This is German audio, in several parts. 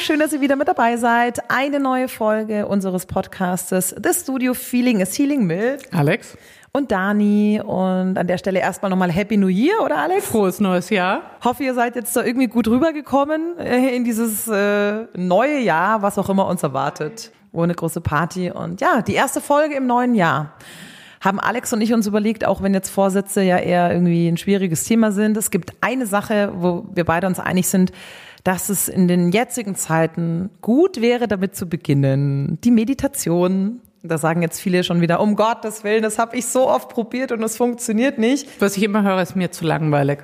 schön, dass ihr wieder mit dabei seid. Eine neue Folge unseres Podcastes The Studio Feeling is Healing mit Alex und Dani. Und an der Stelle erstmal nochmal Happy New Year, oder Alex? Frohes neues Jahr. Hoffe, ihr seid jetzt da irgendwie gut rübergekommen äh, in dieses äh, neue Jahr, was auch immer uns erwartet. Ohne große Party. Und ja, die erste Folge im neuen Jahr haben Alex und ich uns überlegt, auch wenn jetzt Vorsätze ja eher irgendwie ein schwieriges Thema sind. Es gibt eine Sache, wo wir beide uns einig sind, dass es in den jetzigen Zeiten gut wäre, damit zu beginnen. Die Meditation. Da sagen jetzt viele schon wieder, um Gottes Willen, das habe ich so oft probiert und es funktioniert nicht. Was ich immer höre, ist mir zu langweilig.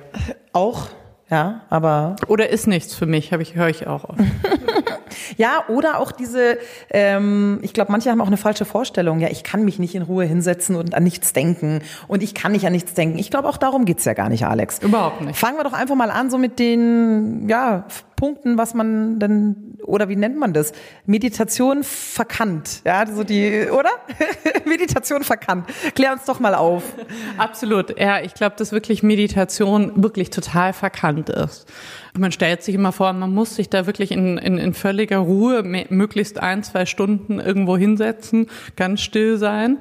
Auch, ja, aber. Oder ist nichts für mich, habe ich, höre ich auch oft. Ja, oder auch diese, ähm, ich glaube, manche haben auch eine falsche Vorstellung. Ja, ich kann mich nicht in Ruhe hinsetzen und an nichts denken. Und ich kann nicht an nichts denken. Ich glaube, auch darum geht's ja gar nicht, Alex. Überhaupt nicht. Fangen wir doch einfach mal an, so mit den, ja, Punkten, was man denn, oder wie nennt man das? Meditation verkannt. Ja, so die, oder? Meditation verkannt. Klär uns doch mal auf. Absolut. Ja, ich glaube, dass wirklich Meditation wirklich total verkannt ist. Man stellt sich immer vor, man muss sich da wirklich in, in, in völliger Ruhe möglichst ein, zwei Stunden irgendwo hinsetzen, ganz still sein.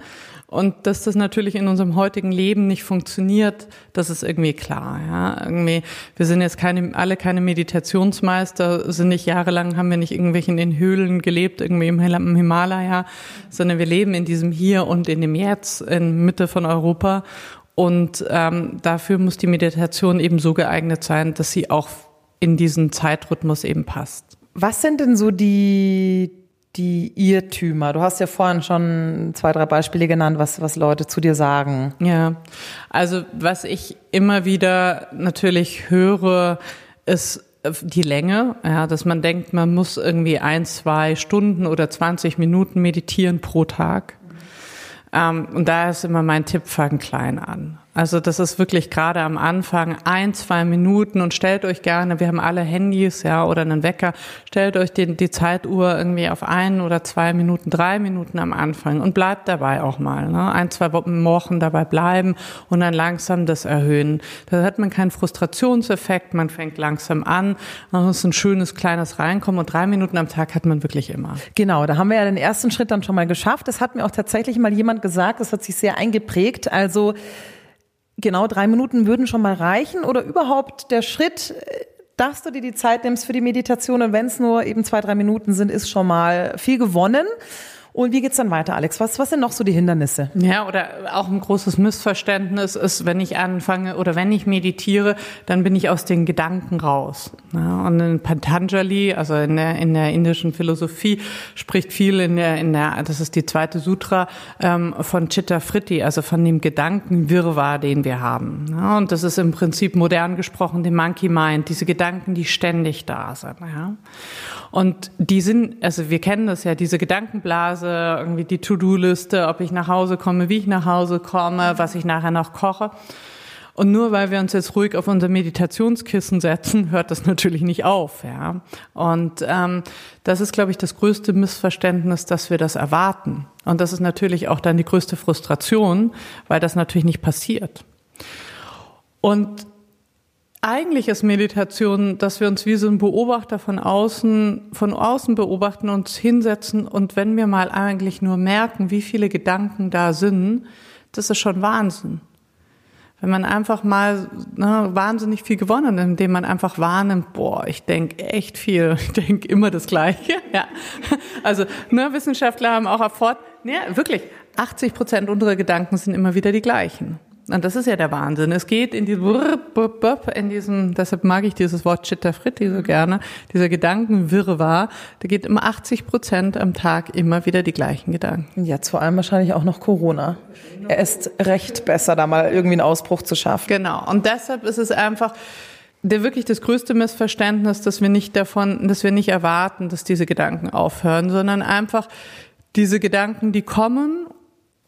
Und dass das natürlich in unserem heutigen Leben nicht funktioniert, das ist irgendwie klar. Ja, irgendwie, wir sind jetzt keine, alle keine Meditationsmeister, sind nicht jahrelang, haben wir nicht irgendwelchen in Höhlen gelebt, irgendwie im Himalaya, sondern wir leben in diesem Hier und in dem Jetzt, in Mitte von Europa. Und ähm, dafür muss die Meditation eben so geeignet sein, dass sie auch in diesen Zeitrhythmus eben passt. Was sind denn so die, die Irrtümer? Du hast ja vorhin schon zwei, drei Beispiele genannt, was, was Leute zu dir sagen. Ja, also was ich immer wieder natürlich höre, ist die Länge, ja, dass man denkt, man muss irgendwie ein, zwei Stunden oder 20 Minuten meditieren pro Tag. Ähm, und da ist immer mein Tipp, fang klein an. Also das ist wirklich gerade am Anfang ein, zwei Minuten und stellt euch gerne, wir haben alle Handys, ja, oder einen Wecker, stellt euch die, die Zeituhr irgendwie auf ein oder zwei Minuten, drei Minuten am Anfang und bleibt dabei auch mal, ne? ein, zwei Wochen dabei bleiben und dann langsam das erhöhen. Da hat man keinen Frustrationseffekt, man fängt langsam an, dann ist ein schönes kleines Reinkommen und drei Minuten am Tag hat man wirklich immer. Genau, da haben wir ja den ersten Schritt dann schon mal geschafft. Das hat mir auch tatsächlich mal jemand gesagt, das hat sich sehr eingeprägt. Also genau drei Minuten würden schon mal reichen oder überhaupt der Schritt, dass du dir die Zeit nimmst für die Meditation und wenn es nur eben zwei, drei Minuten sind, ist schon mal viel gewonnen. Und wie geht's dann weiter, Alex? Was, was sind noch so die Hindernisse? Ja, oder auch ein großes Missverständnis ist, wenn ich anfange oder wenn ich meditiere, dann bin ich aus den Gedanken raus. Ja, und in Patanjali, also in der, in der indischen Philosophie, spricht viel in der, in der, das ist die zweite Sutra, ähm, von Chitta Fritti, also von dem Gedankenwirrwarr, den wir haben. Ja, und das ist im Prinzip modern gesprochen die Monkey Mind, diese Gedanken, die ständig da sind. Ja. Und die sind, also wir kennen das ja, diese Gedankenblase, irgendwie die To-Do-Liste, ob ich nach Hause komme, wie ich nach Hause komme, was ich nachher noch koche. Und nur weil wir uns jetzt ruhig auf unser Meditationskissen setzen, hört das natürlich nicht auf. Ja. Und ähm, das ist, glaube ich, das größte Missverständnis, dass wir das erwarten. Und das ist natürlich auch dann die größte Frustration, weil das natürlich nicht passiert. Und eigentlich ist Meditation, dass wir uns wie so ein Beobachter von außen, von außen beobachten, uns hinsetzen und wenn wir mal eigentlich nur merken, wie viele Gedanken da sind, das ist schon Wahnsinn. Wenn man einfach mal ne, wahnsinnig viel gewonnen, indem man einfach wahrnimmt, boah, ich denke echt viel, ich denke immer das Gleiche. Ja. Also ne, Wissenschaftler haben auch erforscht, ja, wirklich, 80 Prozent unserer Gedanken sind immer wieder die gleichen. Und das ist ja der Wahnsinn. Es geht in diesem, in diesem, deshalb mag ich dieses Wort Chitta Fritti so gerne, dieser Gedankenwirrwarr, da geht immer 80 Prozent am Tag immer wieder die gleichen Gedanken. Jetzt vor allem wahrscheinlich auch noch Corona. Er ist recht besser, da mal irgendwie einen Ausbruch zu schaffen. Genau. Und deshalb ist es einfach, der wirklich das größte Missverständnis, dass wir nicht davon, dass wir nicht erwarten, dass diese Gedanken aufhören, sondern einfach diese Gedanken, die kommen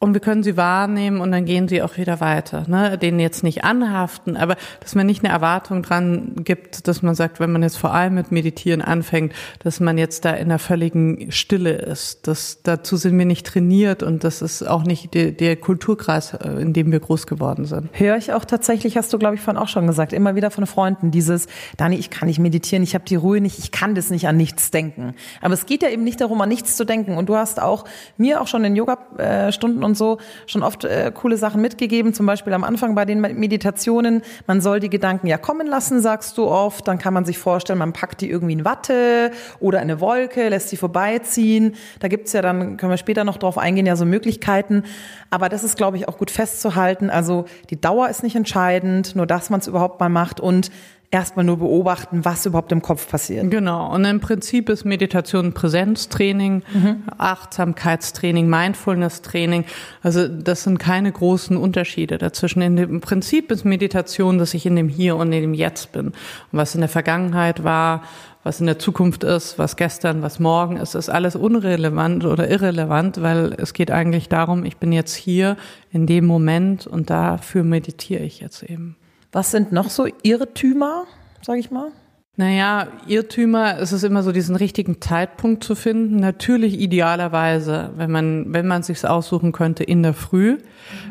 und wir können sie wahrnehmen und dann gehen sie auch wieder weiter. Ne? Denen jetzt nicht anhaften, aber dass man nicht eine Erwartung dran gibt, dass man sagt, wenn man jetzt vor allem mit Meditieren anfängt, dass man jetzt da in einer völligen Stille ist. Das, dazu sind wir nicht trainiert und das ist auch nicht der, der Kulturkreis, äh, in dem wir groß geworden sind. Höre ich auch tatsächlich, hast du, glaube ich, vorhin auch schon gesagt, immer wieder von Freunden, dieses, Dani, ich kann nicht meditieren, ich habe die Ruhe nicht, ich kann das nicht an nichts denken. Aber es geht ja eben nicht darum, an nichts zu denken. Und du hast auch mir auch schon in Yoga-Stunden und so schon oft äh, coole Sachen mitgegeben, zum Beispiel am Anfang bei den Meditationen, man soll die Gedanken ja kommen lassen, sagst du oft, dann kann man sich vorstellen, man packt die irgendwie in Watte oder eine Wolke, lässt sie vorbeiziehen. Da gibt's ja dann, können wir später noch drauf eingehen, ja so Möglichkeiten. Aber das ist, glaube ich, auch gut festzuhalten. Also die Dauer ist nicht entscheidend, nur dass man es überhaupt mal macht und erstmal nur beobachten, was überhaupt im Kopf passiert. Genau. Und im Prinzip ist Meditation Präsenztraining, mhm. Achtsamkeitstraining, Mindfulness-Training. Also das sind keine großen Unterschiede dazwischen. Im Prinzip ist Meditation, dass ich in dem Hier und in dem Jetzt bin. Und was in der Vergangenheit war, was in der Zukunft ist, was gestern, was morgen ist, ist alles unrelevant oder irrelevant, weil es geht eigentlich darum, ich bin jetzt hier in dem Moment und dafür meditiere ich jetzt eben. Was sind noch so Irrtümer, sage ich mal? Naja, Irrtümer ist es immer so, diesen richtigen Zeitpunkt zu finden. Natürlich idealerweise, wenn man, wenn man sich's aussuchen könnte, in der Früh,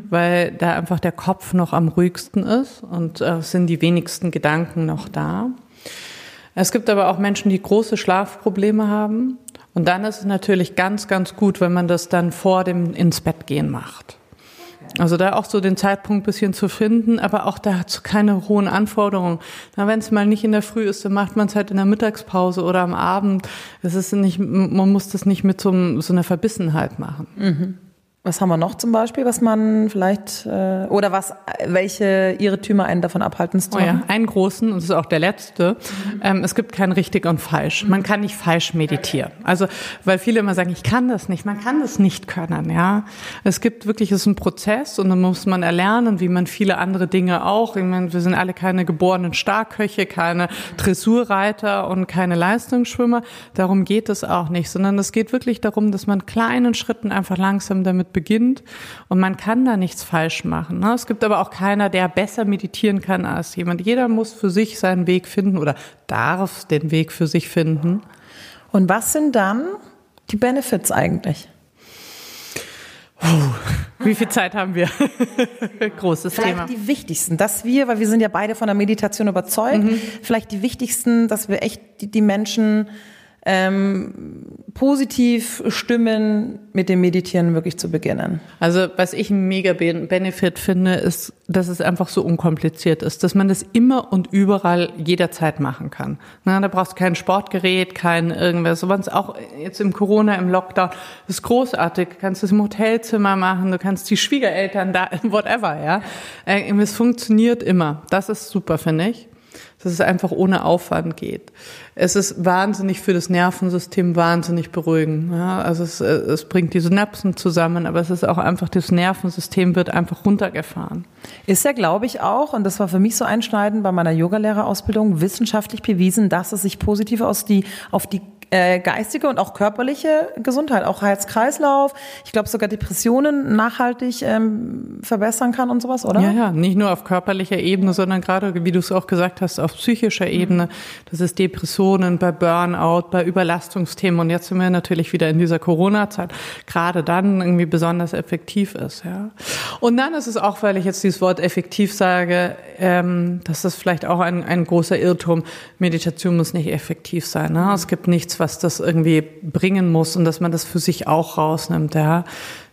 weil da einfach der Kopf noch am ruhigsten ist und äh, sind die wenigsten Gedanken noch da. Es gibt aber auch Menschen, die große Schlafprobleme haben. Und dann ist es natürlich ganz, ganz gut, wenn man das dann vor dem ins Bett gehen macht. Also da auch so den Zeitpunkt bisschen zu finden, aber auch dazu keine hohen Anforderungen. Na, wenn es mal nicht in der Früh ist, dann macht man es halt in der Mittagspause oder am Abend. Es ist nicht, man muss das nicht mit so, so einer Verbissenheit machen. Mhm. Was haben wir noch zum Beispiel, was man vielleicht äh, oder was welche Irrtümer einen davon abhalten zu machen? Oh ja, einen großen und das ist auch der letzte. Ähm, es gibt kein richtig und falsch. Man kann nicht falsch meditieren. Also weil viele immer sagen, ich kann das nicht. Man kann das nicht können. Ja, es gibt wirklich es ist ein Prozess und dann muss man erlernen, wie man viele andere Dinge auch. Ich meine, wir sind alle keine geborenen Starkköche, keine Dressurreiter und keine Leistungsschwimmer. Darum geht es auch nicht, sondern es geht wirklich darum, dass man kleinen Schritten einfach langsam damit beginnt und man kann da nichts falsch machen. Ne? Es gibt aber auch keiner, der besser meditieren kann als jemand. Jeder muss für sich seinen Weg finden oder darf den Weg für sich finden. Und was sind dann die Benefits eigentlich? Wie viel Zeit haben wir? Großes vielleicht Thema. die wichtigsten, dass wir, weil wir sind ja beide von der Meditation überzeugt, mhm. vielleicht die wichtigsten, dass wir echt die, die Menschen ähm, positiv stimmen, mit dem Meditieren wirklich zu beginnen. Also was ich ein mega Benefit finde, ist, dass es einfach so unkompliziert ist, dass man das immer und überall jederzeit machen kann. Na, da brauchst du kein Sportgerät, kein irgendwas. Sowas auch jetzt im Corona, im Lockdown, das ist großartig. Du kannst es im Hotelzimmer machen, du kannst die Schwiegereltern da, whatever, ja. Äh, es funktioniert immer. Das ist super, finde ich dass es einfach ohne Aufwand geht. Es ist wahnsinnig für das Nervensystem wahnsinnig beruhigend. Ja, also es, äh, es bringt die Synapsen zusammen, aber es ist auch einfach, das Nervensystem wird einfach runtergefahren. Ist ja, glaube ich, auch, und das war für mich so einschneidend bei meiner Yogalehrerausbildung, wissenschaftlich bewiesen, dass es sich positiv aus die, auf die äh, geistige und auch körperliche Gesundheit, auch Herz-Kreislauf, ich glaube sogar Depressionen nachhaltig ähm, verbessern kann und sowas, oder? Ja, ja, nicht nur auf körperlicher Ebene, sondern gerade, wie du es auch gesagt hast, auf psychischer Ebene. Mhm. Das ist Depressionen, bei Burnout, bei Überlastungsthemen und jetzt sind wir natürlich wieder in dieser Corona-Zeit, gerade dann irgendwie besonders effektiv ist. Ja. Und dann ist es auch, weil ich jetzt dieses Wort effektiv sage, ähm, das ist vielleicht auch ein, ein großer Irrtum. Meditation muss nicht effektiv sein. Ne? Es gibt nichts was das irgendwie bringen muss und dass man das für sich auch rausnimmt, ja.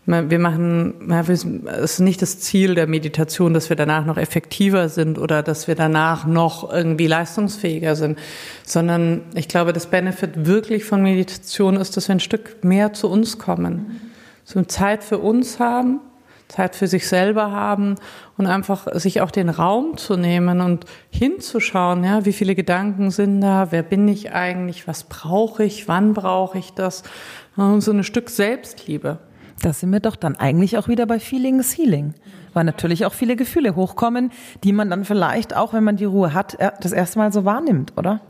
Wir machen, es ist nicht das Ziel der Meditation, dass wir danach noch effektiver sind oder dass wir danach noch irgendwie leistungsfähiger sind, sondern ich glaube, das Benefit wirklich von Meditation ist, dass wir ein Stück mehr zu uns kommen, so Zeit für uns haben, Zeit für sich selber haben und einfach sich auch den Raum zu nehmen und hinzuschauen, ja, wie viele Gedanken sind da, wer bin ich eigentlich, was brauche ich, wann brauche ich das, und so ein Stück Selbstliebe. Da sind wir doch dann eigentlich auch wieder bei Feeling is Healing, weil natürlich auch viele Gefühle hochkommen, die man dann vielleicht auch, wenn man die Ruhe hat, das erste Mal so wahrnimmt, oder?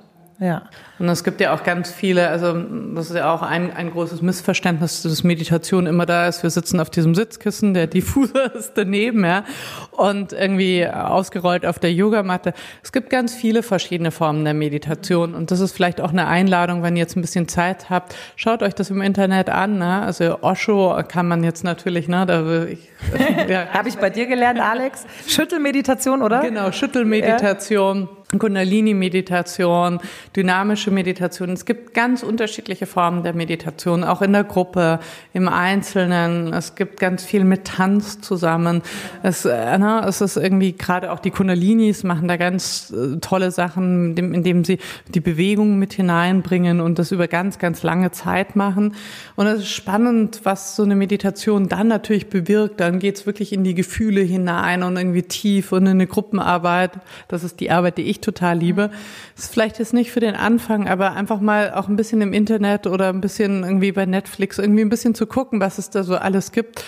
Ja. Und es gibt ja auch ganz viele, also das ist ja auch ein, ein großes Missverständnis, dass Meditation immer da ist. Wir sitzen auf diesem Sitzkissen, der Diffuser ist daneben, ja, und irgendwie ausgerollt auf der Yogamatte. Es gibt ganz viele verschiedene Formen der Meditation und das ist vielleicht auch eine Einladung, wenn ihr jetzt ein bisschen Zeit habt, schaut euch das im Internet an. Ne? Also Osho kann man jetzt natürlich, ne, da ich, ja. habe ich bei dir gelernt, Alex. Schüttelmeditation, oder? Genau, Schüttelmeditation. Ja. Kundalini-Meditation, dynamische Meditation. Es gibt ganz unterschiedliche Formen der Meditation, auch in der Gruppe, im Einzelnen. Es gibt ganz viel mit Tanz zusammen. Es, äh, ne, es ist irgendwie gerade auch die Kundalinis machen da ganz äh, tolle Sachen, indem, sie die Bewegung mit hineinbringen und das über ganz, ganz lange Zeit machen. Und es ist spannend, was so eine Meditation dann natürlich bewirkt. Dann geht's wirklich in die Gefühle hinein und irgendwie tief und in eine Gruppenarbeit. Das ist die Arbeit, die ich total liebe. Ist vielleicht jetzt nicht für den Anfang, aber einfach mal auch ein bisschen im Internet oder ein bisschen irgendwie bei Netflix irgendwie ein bisschen zu gucken, was es da so alles gibt.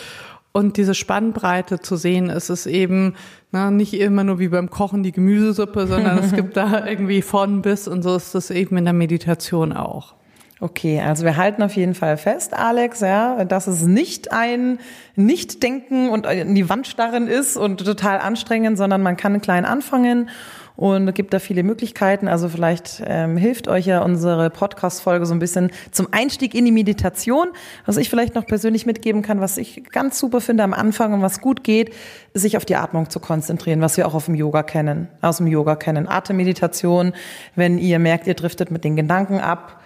Und diese Spannbreite zu sehen, es ist eben na, nicht immer nur wie beim Kochen die Gemüsesuppe, sondern es gibt da irgendwie von bis und so ist das eben in der Meditation auch. Okay, also wir halten auf jeden Fall fest, Alex, ja, dass es nicht ein Nicht-Denken und in die Wand starren ist und total anstrengend, sondern man kann klein anfangen und gibt da viele Möglichkeiten. Also vielleicht ähm, hilft euch ja unsere Podcast-Folge so ein bisschen zum Einstieg in die Meditation. Was ich vielleicht noch persönlich mitgeben kann, was ich ganz super finde am Anfang und was gut geht, sich auf die Atmung zu konzentrieren, was wir auch auf dem Yoga kennen, aus dem Yoga kennen. Atemmeditation, wenn ihr merkt, ihr driftet mit den Gedanken ab.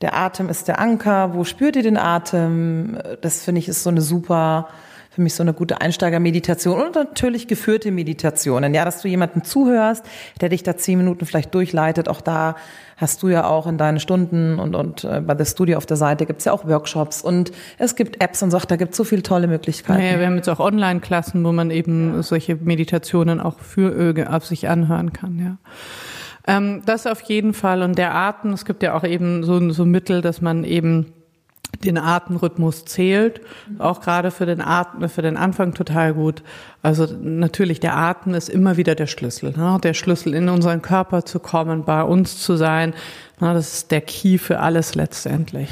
Der Atem ist der Anker. Wo spürt ihr den Atem? Das finde ich ist so eine super für mich so eine gute Einsteigermeditation und natürlich geführte Meditationen. Ja, dass du jemanden zuhörst, der dich da zehn Minuten vielleicht durchleitet. Auch da hast du ja auch in deinen Stunden und, und äh, bei The Studio auf der Seite gibt's ja auch Workshops und es gibt Apps und so, da gibt's so viele tolle Möglichkeiten. Ja, wir haben jetzt auch Online-Klassen, wo man eben ja. solche Meditationen auch für Öge auf sich anhören kann, ja. Ähm, das auf jeden Fall. Und der Atem, es gibt ja auch eben so, so Mittel, dass man eben den Atemrhythmus zählt, auch gerade für den Atem, für den Anfang total gut. Also natürlich, der Atem ist immer wieder der Schlüssel, ne? der Schlüssel in unseren Körper zu kommen, bei uns zu sein. Ne? Das ist der Key für alles letztendlich.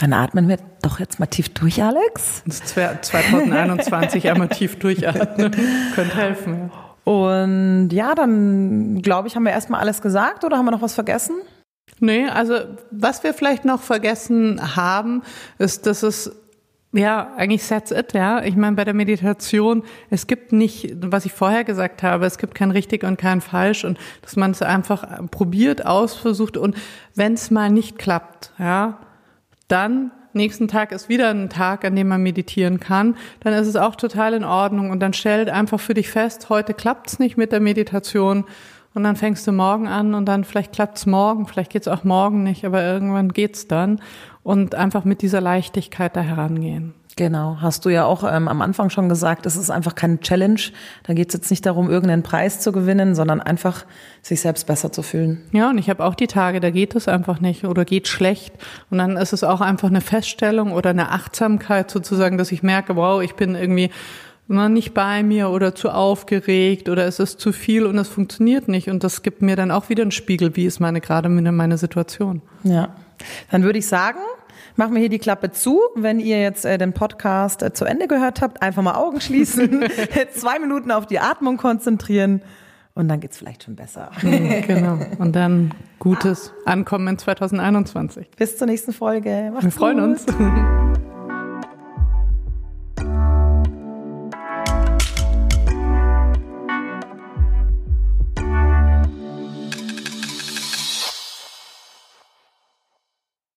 Dann atmen wir doch jetzt mal tief durch, Alex. 2021 einmal tief durchatmen, könnte helfen. Ja. Und ja, dann glaube ich, haben wir erstmal alles gesagt oder haben wir noch was vergessen? Nee, also was wir vielleicht noch vergessen haben, ist, dass es ja, eigentlich that's it, ja. Ich meine, bei der Meditation, es gibt nicht, was ich vorher gesagt habe, es gibt kein richtig und kein falsch und dass man es einfach probiert, ausversucht und wenn es mal nicht klappt, ja, dann nächsten Tag ist wieder ein Tag, an dem man meditieren kann, dann ist es auch total in Ordnung und dann stellt einfach für dich fest, heute klappt's nicht mit der Meditation und dann fängst du morgen an und dann vielleicht klappt's morgen, vielleicht geht's auch morgen nicht, aber irgendwann geht's dann. Und einfach mit dieser Leichtigkeit da herangehen. Genau, hast du ja auch ähm, am Anfang schon gesagt, es ist einfach keine Challenge. Da geht es jetzt nicht darum, irgendeinen Preis zu gewinnen, sondern einfach sich selbst besser zu fühlen. Ja, und ich habe auch die Tage, da geht es einfach nicht oder geht schlecht. Und dann ist es auch einfach eine Feststellung oder eine Achtsamkeit sozusagen, dass ich merke, wow, ich bin irgendwie nicht bei mir oder zu aufgeregt oder es ist zu viel und es funktioniert nicht. Und das gibt mir dann auch wieder einen Spiegel, wie ist meine gerade meine Situation. Ja, dann würde ich sagen, machen wir hier die Klappe zu. Wenn ihr jetzt äh, den Podcast äh, zu Ende gehört habt, einfach mal Augen schließen, zwei Minuten auf die Atmung konzentrieren und dann geht's vielleicht schon besser. genau. Und dann gutes Ankommen in 2021. Bis zur nächsten Folge. Macht's wir freuen gut. uns.